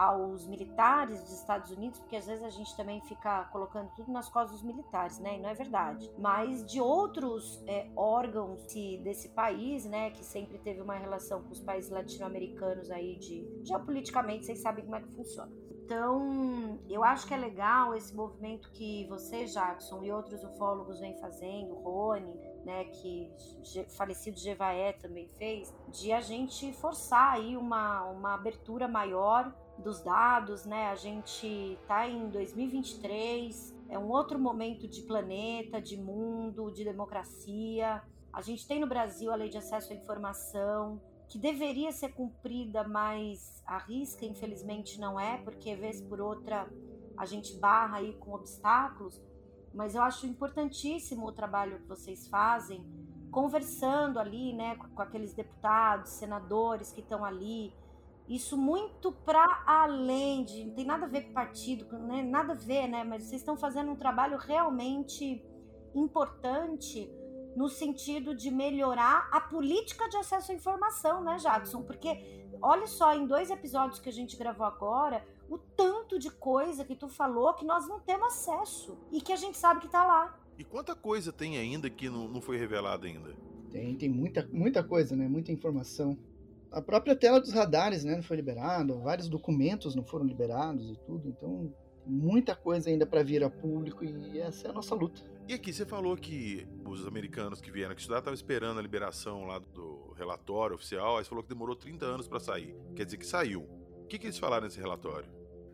aos militares dos Estados Unidos, porque às vezes a gente também fica colocando tudo nas costas dos militares, né? E não é verdade. Mas de outros é, órgãos desse país, né? Que sempre teve uma relação com os países latino-americanos aí de geopoliticamente, vocês sabem como é que funciona. Então, eu acho que é legal esse movimento que você, Jackson, e outros ufólogos vêm fazendo, Rony, né, que falecido Jevaé também fez, de a gente forçar aí uma, uma abertura maior dos dados, né? A gente está em 2023, é um outro momento de planeta, de mundo, de democracia. A gente tem no Brasil a lei de acesso à informação, que deveria ser cumprida, mas a risca, infelizmente, não é, porque vez por outra a gente barra aí com obstáculos. Mas eu acho importantíssimo o trabalho que vocês fazem, conversando ali, né, com aqueles deputados, senadores que estão ali, isso muito para além de. Não tem nada a ver com partido, né? nada a ver, né? Mas vocês estão fazendo um trabalho realmente importante no sentido de melhorar a política de acesso à informação, né, Jackson? Porque olha só, em dois episódios que a gente gravou agora, o tanto de coisa que tu falou que nós não temos acesso e que a gente sabe que tá lá. E quanta coisa tem ainda que não, não foi revelada ainda? Tem, tem muita, muita coisa, né? Muita informação. A própria tela dos radares, né, não foi liberada, vários documentos não foram liberados e tudo, então muita coisa ainda para vir a público e essa é a nossa luta. E aqui você falou que os americanos que vieram aqui estudar estavam esperando a liberação lá do relatório oficial, aí você falou que demorou 30 anos para sair. Quer dizer que saiu. O que, que eles falaram nesse relatório?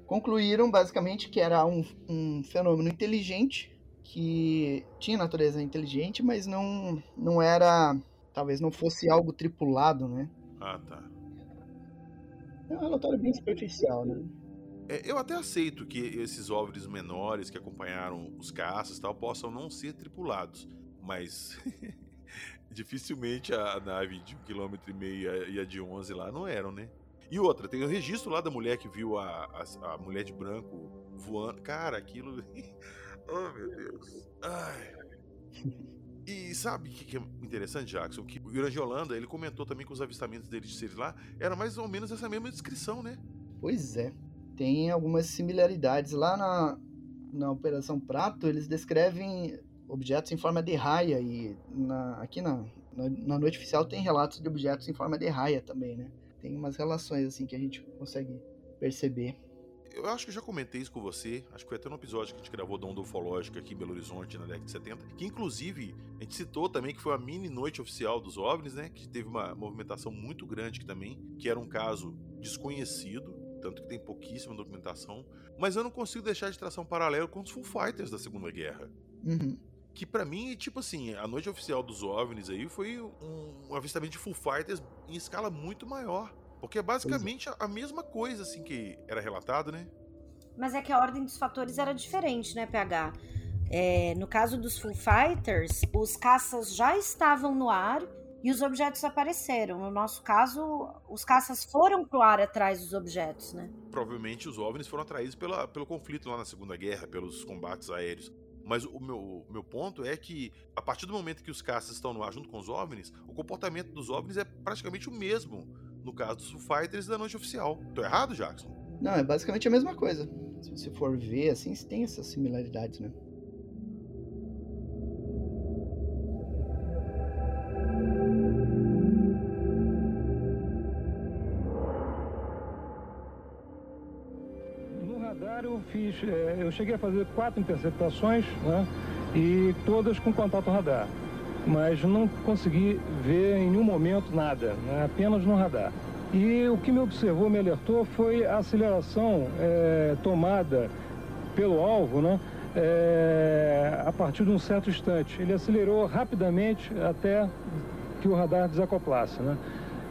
Concluíram basicamente que era um, um fenômeno inteligente que tinha natureza inteligente, mas não, não era. Talvez não fosse algo tripulado, né? Ah, tá. É um relatório bem superficial, né? É, eu até aceito que esses OVNIs menores que acompanharam os caças tal possam não ser tripulados, mas dificilmente a nave de um quilômetro e meio e a de 11 lá não eram, né? E outra, tem o registro lá da mulher que viu a, a, a mulher de branco voando. Cara, aquilo. oh, meu Deus. Ai. E sabe o que, é interessante, Jackson? Que o Grande Holanda, ele comentou também que os avistamentos deles de seres lá eram mais ou menos essa mesma descrição, né? Pois é. Tem algumas similaridades. Lá na, na Operação Prato, eles descrevem objetos em forma de raia. E na, aqui na, na, na noite oficial tem relatos de objetos em forma de raia também, né? Tem umas relações assim que a gente consegue perceber eu acho que já comentei isso com você, acho que foi até no episódio que a gente gravou da Onda Ufológica aqui em Belo Horizonte na década de 70, que inclusive a gente citou também que foi a mini noite oficial dos OVNIs, né, que teve uma movimentação muito grande aqui também, que era um caso desconhecido, tanto que tem pouquíssima documentação, mas eu não consigo deixar de traçar um paralelo com os Full Fighters da Segunda Guerra. Uhum. Que para mim, tipo assim, a noite oficial dos OVNIs aí foi um, um avistamento de Full Fighters em escala muito maior. Porque é, é basicamente a mesma coisa, assim, que era relatado, né? Mas é que a ordem dos fatores era diferente, né, PH? É, no caso dos Full Fighters, os caças já estavam no ar e os objetos apareceram. No nosso caso, os caças foram pro ar atrás dos objetos, né? Provavelmente os OVNIs foram atraídos pela, pelo conflito lá na Segunda Guerra, pelos combates aéreos. Mas o meu, o meu ponto é que, a partir do momento que os caças estão no ar junto com os OVNIs, o comportamento dos OVNIs é praticamente o mesmo no caso dos Foo Fighters da noite oficial. Tô errado, Jackson? Não, é basicamente a mesma coisa. Se você for ver, assim, tem essas similaridades, né? No radar eu fiz, é, eu cheguei a fazer quatro interceptações, né? E todas com contato radar mas não consegui ver em nenhum momento nada, né? apenas no radar. E o que me observou, me alertou, foi a aceleração é, tomada pelo alvo, né? É, a partir de um certo instante. Ele acelerou rapidamente até que o radar desacoplasse. Né?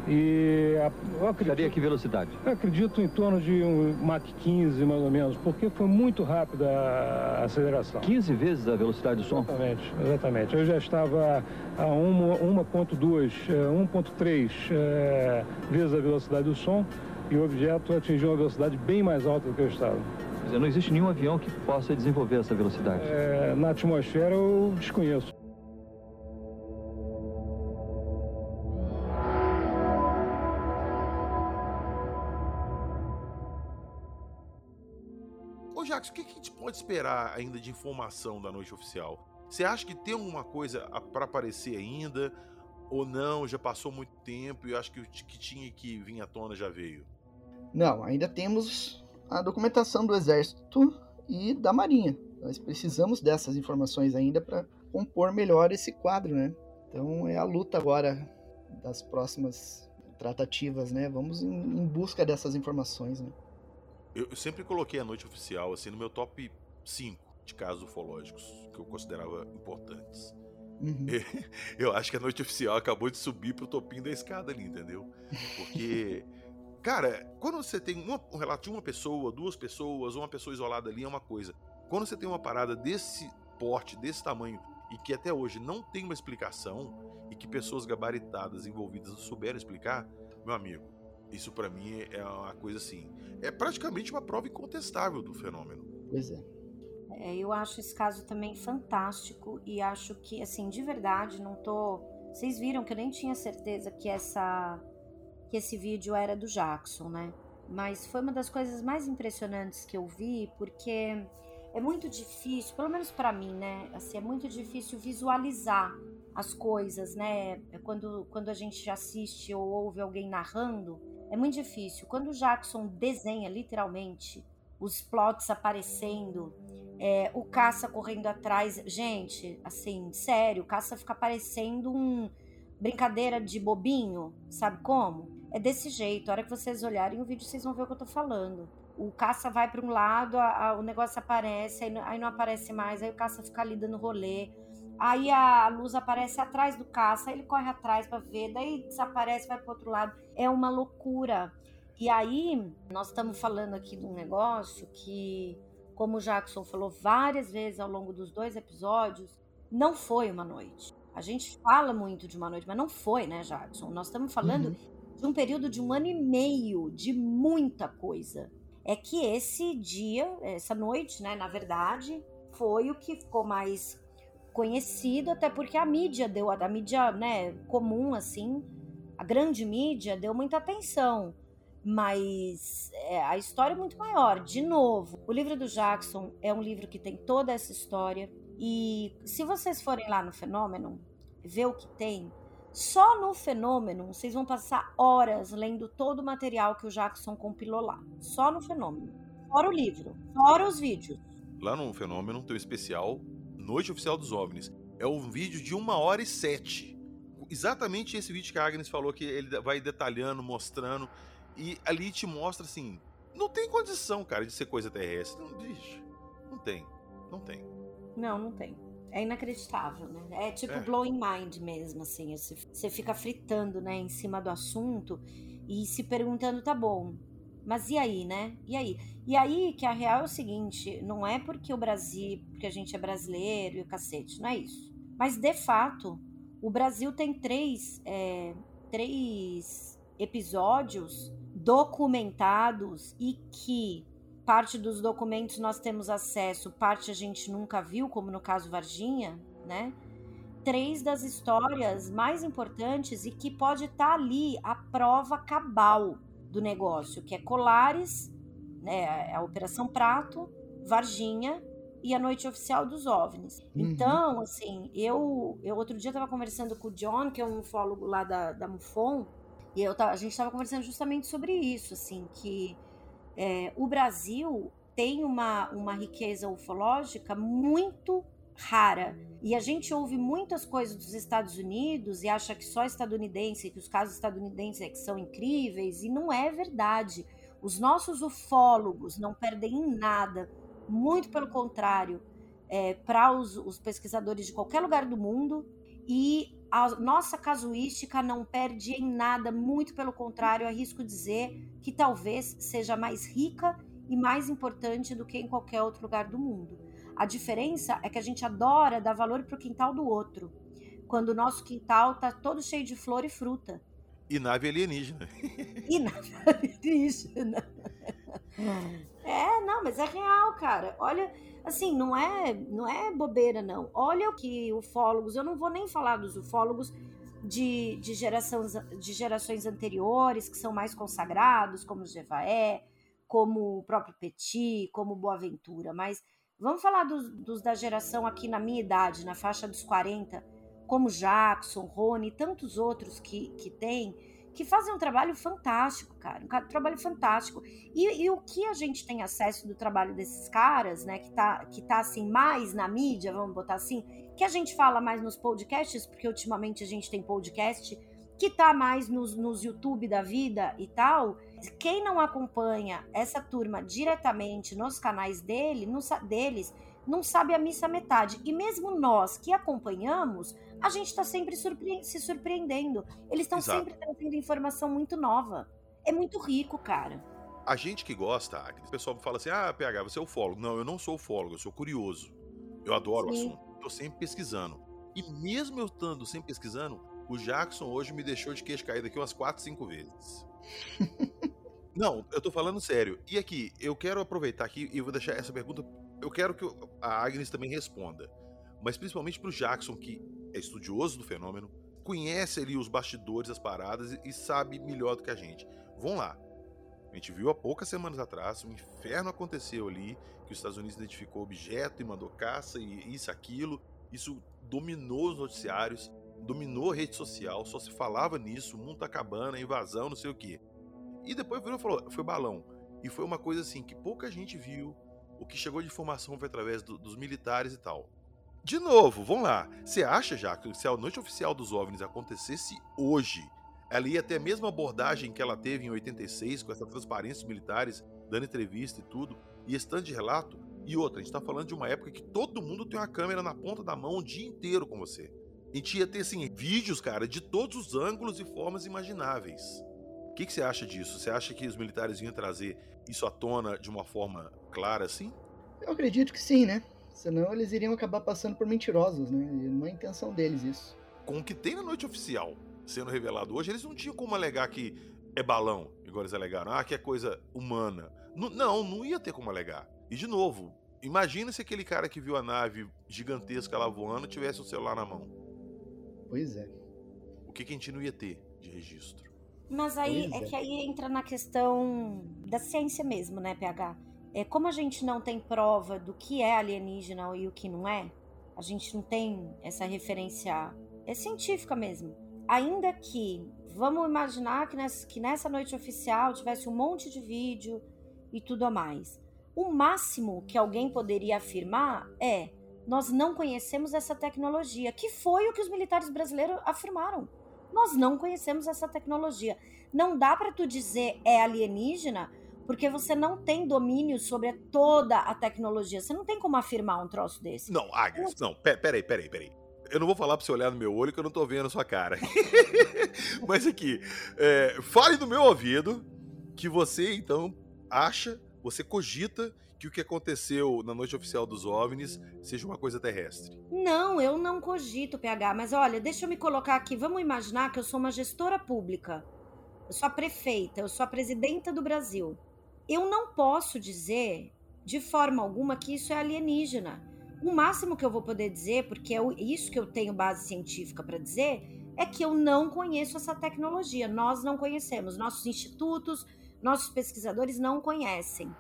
E eu acredito, que velocidade? Eu acredito em torno de um Mach 15, mais ou menos, porque foi muito rápida a aceleração. 15 vezes a velocidade do som? Exatamente, exatamente. Eu já estava a 1.2, 1.3 é, vezes a velocidade do som e o objeto atingiu uma velocidade bem mais alta do que eu estava. Quer dizer, não existe nenhum avião que possa desenvolver essa velocidade? É, na atmosfera eu desconheço. Jax, o que a gente pode esperar ainda de informação da noite oficial? Você acha que tem alguma coisa para aparecer ainda? Ou não? Já passou muito tempo e acho que o que tinha que vir à tona já veio? Não, ainda temos a documentação do Exército e da Marinha. Nós precisamos dessas informações ainda para compor melhor esse quadro, né? Então é a luta agora das próximas tratativas, né? Vamos em busca dessas informações, né? Eu, eu sempre coloquei a noite oficial assim no meu top 5 de casos ufológicos que eu considerava importantes. Uhum. Eu acho que a noite oficial acabou de subir pro topinho da escada ali, entendeu? Porque, cara, quando você tem uma, um relato de uma pessoa, duas pessoas, uma pessoa isolada ali, é uma coisa. Quando você tem uma parada desse porte, desse tamanho, e que até hoje não tem uma explicação, e que pessoas gabaritadas envolvidas não souberam explicar, meu amigo, isso para mim é uma coisa assim. É praticamente uma prova incontestável do fenômeno. Pois é. é. Eu acho esse caso também fantástico e acho que, assim, de verdade, não tô. Vocês viram que eu nem tinha certeza que essa que esse vídeo era do Jackson, né? Mas foi uma das coisas mais impressionantes que eu vi, porque é muito difícil, pelo menos para mim, né? Assim, é muito difícil visualizar as coisas, né? É quando, quando a gente assiste ou ouve alguém narrando, é muito difícil. Quando o Jackson desenha literalmente os plots aparecendo, é, o caça correndo atrás. Gente, assim, sério, o caça fica parecendo um brincadeira de bobinho, sabe como? É desse jeito. A hora que vocês olharem o vídeo, vocês vão ver o que eu tô falando. O caça vai para um lado, a, a, o negócio aparece, aí, aí, não aparece mais, aí o caça fica ali dando rolê. Aí a luz aparece atrás do caça, ele corre atrás para ver, daí desaparece, vai para outro lado. É uma loucura. E aí, nós estamos falando aqui de um negócio que, como o Jackson falou várias vezes ao longo dos dois episódios, não foi uma noite. A gente fala muito de uma noite, mas não foi, né, Jackson? Nós estamos falando uhum. de um período de um ano e meio de muita coisa. É que esse dia, essa noite, né, na verdade, foi o que ficou mais conhecido, até porque a mídia deu, a mídia, né, comum, assim, a grande mídia deu muita atenção. Mas é, a história é muito maior. De novo, o livro do Jackson é um livro que tem toda essa história e se vocês forem lá no Fenômeno, ver o que tem, só no Fenômeno vocês vão passar horas lendo todo o material que o Jackson compilou lá. Só no Fenômeno. Fora o livro, fora os vídeos. Lá no Fenômeno tem um especial Noite Oficial dos OVNIs. É um vídeo de uma hora e sete. Exatamente esse vídeo que a Agnes falou, que ele vai detalhando, mostrando. E ali te mostra assim. Não tem condição, cara, de ser coisa terrestre. Não, bicho. Não tem. Não tem. Não, não tem. É inacreditável, né? É tipo é. blowing mind mesmo, assim. Você fica fritando, né, em cima do assunto e se perguntando, tá bom, mas e aí, né? E aí? E aí que a real é o seguinte, não é porque o Brasil, porque a gente é brasileiro e o cacete, não é isso. Mas de fato, o Brasil tem três, é, três episódios documentados e que parte dos documentos nós temos acesso, parte a gente nunca viu, como no caso Varginha, né? Três das histórias mais importantes e que pode estar tá ali a prova cabal do negócio, que é Colares, né, a Operação Prato, Varginha e a Noite Oficial dos OVNIs. Uhum. Então, assim, eu, eu outro dia estava conversando com o John, que é um ufólogo lá da, da MUFON, e eu, a gente estava conversando justamente sobre isso, assim, que é, o Brasil tem uma, uma riqueza ufológica muito rara. E a gente ouve muitas coisas dos Estados Unidos e acha que só estadunidense, que os casos estadunidenses é que são incríveis, e não é verdade. Os nossos ufólogos não perdem em nada, muito pelo contrário, é, para os, os pesquisadores de qualquer lugar do mundo, e a nossa casuística não perde em nada, muito pelo contrário, arrisco dizer que talvez seja mais rica e mais importante do que em qualquer outro lugar do mundo. A diferença é que a gente adora dar valor para o quintal do outro, quando o nosso quintal está todo cheio de flor e fruta. E nave alienígena. E nave alienígena. É, não, mas é real, cara. Olha, assim, não é, não é bobeira, não. Olha o que ufólogos, eu não vou nem falar dos ufólogos de, de, gerações, de gerações anteriores, que são mais consagrados, como o Jevaé, como o próprio Petit, como Boaventura, mas vamos falar dos, dos da geração aqui na minha idade, na faixa dos 40, como Jackson, Rony e tantos outros que, que tem que fazem um trabalho fantástico, cara. Um trabalho fantástico. E, e, o que a gente tem acesso do trabalho desses caras, né? Que tá, que tá assim, mais na mídia, vamos botar assim, que a gente fala mais nos podcasts, porque ultimamente a gente tem podcast, que tá mais nos, nos YouTube da vida e tal. Quem não acompanha essa turma diretamente nos canais dele, no, deles, não sabe a missa metade. E mesmo nós que acompanhamos, a gente está sempre surpre se surpreendendo. Eles estão sempre trazendo informação muito nova. É muito rico, cara. A gente que gosta, Agnes, o pessoal fala assim: ah, PH, você é ufólogo. Não, eu não sou ufólogo, eu sou curioso. Eu adoro Sim. o assunto. Tô sempre pesquisando. E mesmo eu estando sempre pesquisando, o Jackson hoje me deixou de queixo caído aqui umas 4, 5 vezes. Não, eu tô falando sério. E aqui, eu quero aproveitar aqui e vou deixar essa pergunta. Eu quero que a Agnes também responda. Mas principalmente pro Jackson, que é estudioso do fenômeno, conhece ali os bastidores, as paradas e sabe melhor do que a gente. Vamos lá. A gente viu há poucas semanas atrás, um inferno aconteceu ali, que os Estados Unidos identificou objeto e mandou caça e isso, aquilo. Isso dominou os noticiários. Dominou a rede social, só se falava nisso, o mundo tá acabando, invasão, não sei o quê. E depois virou falou, foi balão. E foi uma coisa assim que pouca gente viu. O que chegou de informação foi através do, dos militares e tal. De novo, vamos lá. Você acha já que se a noite oficial dos OVNIs acontecesse hoje, ela ia ter a mesma abordagem que ela teve em 86, com essa transparência dos militares, dando entrevista e tudo, e esse tanto de relato? E outra, a gente tá falando de uma época que todo mundo tem uma câmera na ponta da mão o dia inteiro com você. A gente ia ter, assim, vídeos, cara, de todos os ângulos e formas imagináveis. O que, que você acha disso? Você acha que os militares iam trazer isso à tona de uma forma clara, assim? Eu acredito que sim, né? Senão eles iriam acabar passando por mentirosos, né? E não é a intenção deles isso. Com o que tem na noite oficial sendo revelado hoje, eles não tinham como alegar que é balão, igual eles alegaram. Ah, que é coisa humana. N não, não ia ter como alegar. E de novo, imagina se aquele cara que viu a nave gigantesca lá voando tivesse o celular na mão. Pois é. O que, que a gente não ia ter de registro? Mas aí é é. que aí entra na questão da ciência mesmo, né, PH? É, como a gente não tem prova do que é alienígena e o que não é, a gente não tem essa referência é científica mesmo. Ainda que, vamos imaginar que nessa, que nessa noite oficial tivesse um monte de vídeo e tudo a mais. O máximo que alguém poderia afirmar é: nós não conhecemos essa tecnologia, que foi o que os militares brasileiros afirmaram. Nós não conhecemos essa tecnologia. Não dá para tu dizer é alienígena, porque você não tem domínio sobre toda a tecnologia. Você não tem como afirmar um troço desse. Não, Agnes, não, pe- peraí, peraí, peraí. Eu não vou falar pra você olhar no meu olho que eu não tô vendo a sua cara. Mas aqui, é, fale no meu ouvido que você, então, acha, você cogita que o que aconteceu na noite oficial dos OVNIs seja uma coisa terrestre. Não, eu não cogito, PH, mas olha, deixa eu me colocar aqui. Vamos imaginar que eu sou uma gestora pública. Eu sou a prefeita, eu sou a presidenta do Brasil. Eu não posso dizer de forma alguma que isso é alienígena. O máximo que eu vou poder dizer, porque é isso que eu tenho base científica para dizer, é que eu não conheço essa tecnologia. Nós não conhecemos. Nossos institutos, nossos pesquisadores não conhecem.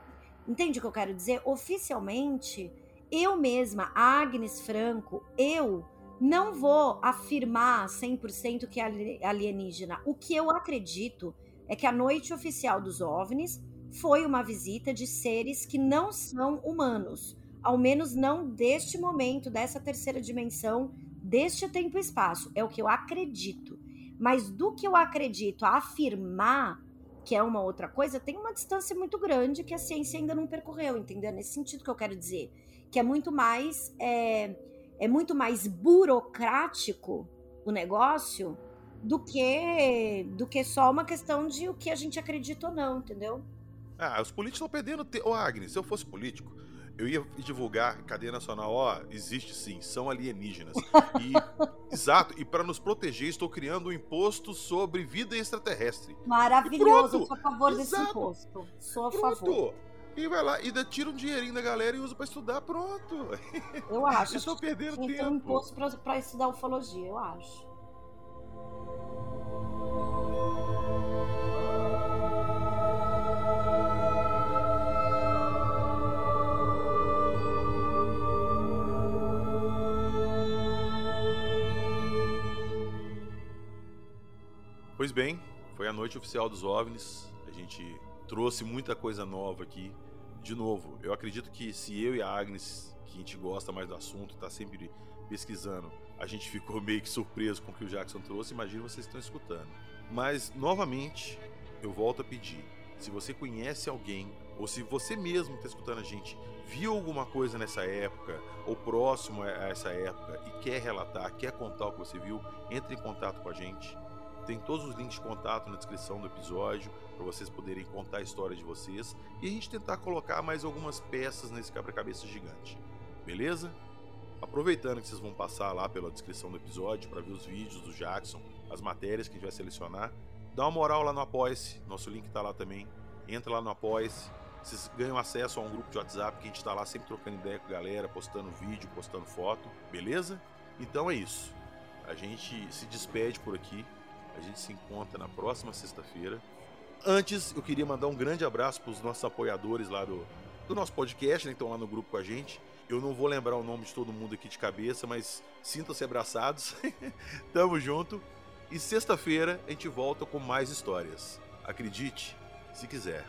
Entende o que eu quero dizer? Oficialmente, eu mesma, Agnes Franco, eu não vou afirmar 100% que é ali- alienígena. O que eu acredito é que a noite oficial dos OVNIs foi uma visita de seres que não são humanos, ao menos não deste momento, dessa terceira dimensão, deste tempo e espaço. É o que eu acredito. Mas do que eu acredito afirmar que é uma outra coisa, tem uma distância muito grande que a ciência ainda não percorreu, entendeu? Nesse sentido que eu quero dizer. Que é muito mais. É, é muito mais burocrático o negócio do que do que só uma questão de o que a gente acredita ou não, entendeu? Ah, os políticos estão perdendo tempo. Ô, Agnes, se eu fosse político, eu ia divulgar cadeia nacional. Ó, existe sim, são alienígenas. E, exato, e para nos proteger, estou criando um imposto sobre vida extraterrestre. Maravilhoso, eu sou a favor desse Exato. imposto. Sou a favor. Pronto! E vai lá, e tira um dinheirinho da galera e usa para estudar, pronto. Eu acho. Estão perdendo Tinha que ter um tempo. imposto pra estudar ufologia, eu acho. Pois bem, foi a noite oficial dos OVNIs. A gente trouxe muita coisa nova aqui. De novo, eu acredito que se eu e a Agnes, que a gente gosta mais do assunto, tá sempre pesquisando, a gente ficou meio que surpreso com o que o Jackson trouxe, imagina vocês estão escutando. Mas, novamente, eu volto a pedir. Se você conhece alguém, ou se você mesmo está escutando a gente, viu alguma coisa nessa época, ou próximo a essa época, e quer relatar, quer contar o que você viu, entre em contato com a gente. Tem todos os links de contato na descrição do episódio para vocês poderem contar a história de vocês e a gente tentar colocar mais algumas peças nesse quebra-cabeça gigante. Beleza? Aproveitando que vocês vão passar lá pela descrição do episódio para ver os vídeos do Jackson, as matérias que a gente vai selecionar, dá uma moral lá no Apoia-se, nosso link tá lá também. Entra lá no Apoia-se, vocês ganham acesso a um grupo de WhatsApp que a gente tá lá sempre trocando ideia com a galera, postando vídeo, postando foto, beleza? Então é isso. A gente se despede por aqui. A gente se encontra na próxima sexta-feira. Antes, eu queria mandar um grande abraço para os nossos apoiadores lá do, do nosso podcast, né, que estão lá no grupo com a gente. Eu não vou lembrar o nome de todo mundo aqui de cabeça, mas sintam-se abraçados. Tamo junto. E sexta-feira a gente volta com mais histórias. Acredite, se quiser.